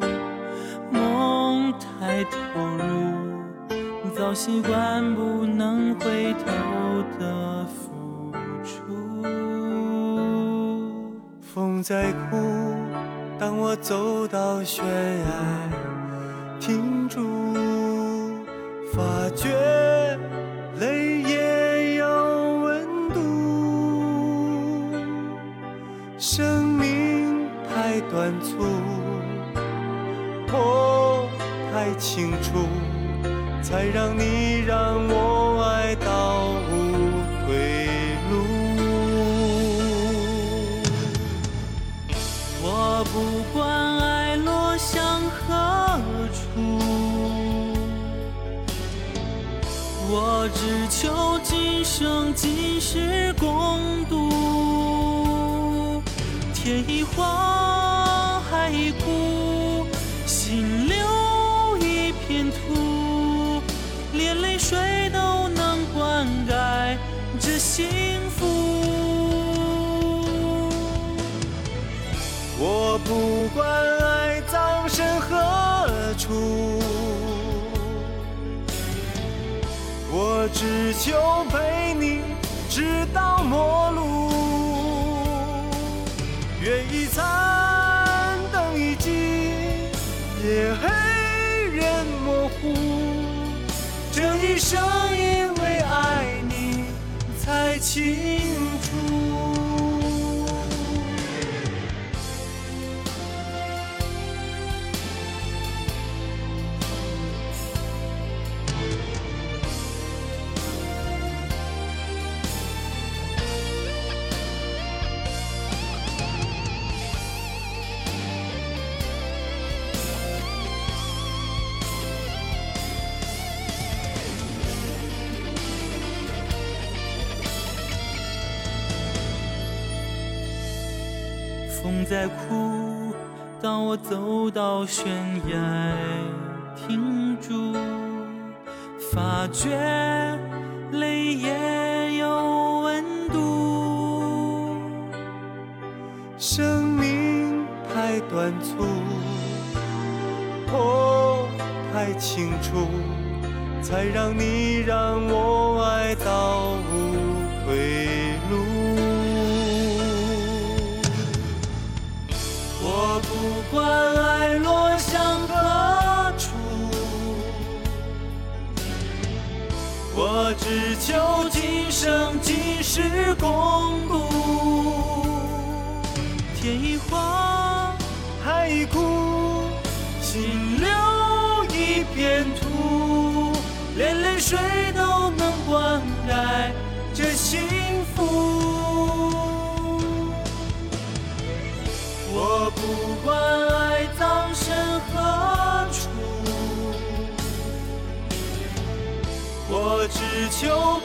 梦太投入，早习惯不能回头的风在哭，当我走到悬崖，停住，发觉泪也有温度。生命太短促，痛太清楚，才让你让我不管爱落向何处，我只求今生今世共度。天已荒，走到悬崖，停住，发觉泪也有温度。生命太短促，痛太清楚，才让你让我今世共度。天一荒，海一枯，心留一片土，连泪水都能灌溉这幸福。我不管爱葬身何处，我只求